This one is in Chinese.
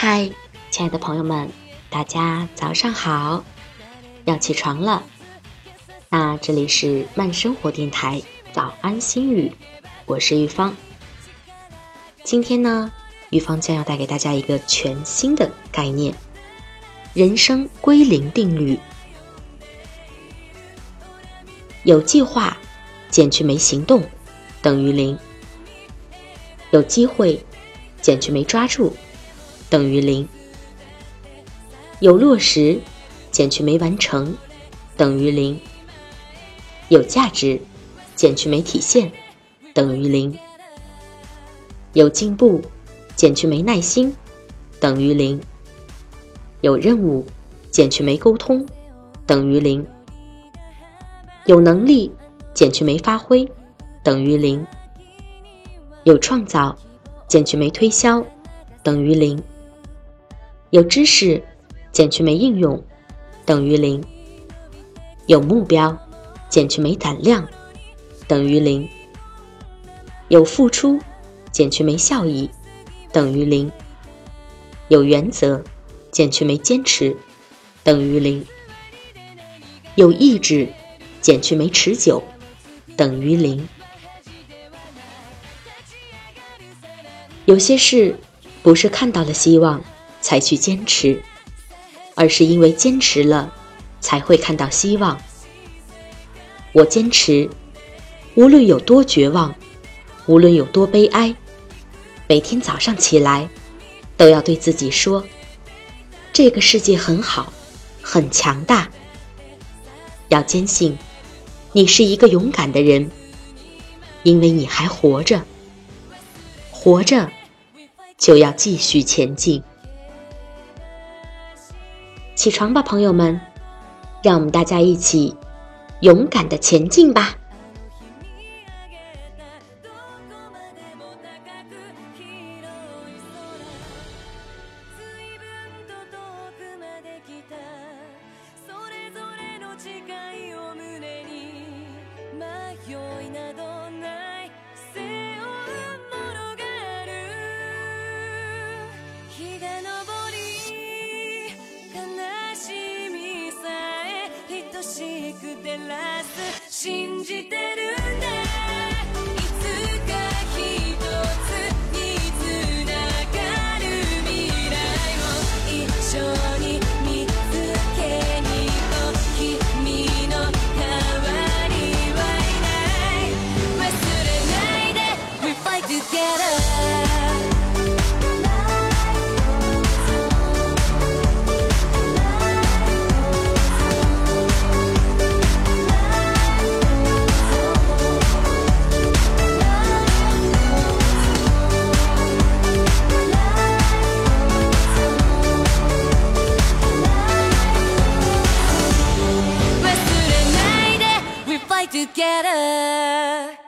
嗨，亲爱的朋友们，大家早上好！要起床了，那这里是慢生活电台早安心语，我是玉芳。今天呢，玉芳将要带给大家一个全新的概念——人生归零定律。有计划减去没行动，等于零；有机会减去没抓住。等于零，有落实减去没完成，等于零；有价值减去没体现，等于零；有进步减去没耐心，等于零；有任务减去没沟通，等于零；有能力减去没发挥，等于零；有创造减去没推销，等于零。有知识减去没应用，等于零；有目标减去没胆量，等于零；有付出减去没效益，等于零；有原则减去没坚持，等于零；有意志减去没持久，等于零。有些事不是看到了希望。才去坚持，而是因为坚持了，才会看到希望。我坚持，无论有多绝望，无论有多悲哀，每天早上起来，都要对自己说：这个世界很好，很强大。要坚信，你是一个勇敢的人，因为你还活着，活着就要继续前进。起床吧，朋友们，让我们大家一起勇敢的前进吧。しく照らす。信じてるんだ fly together.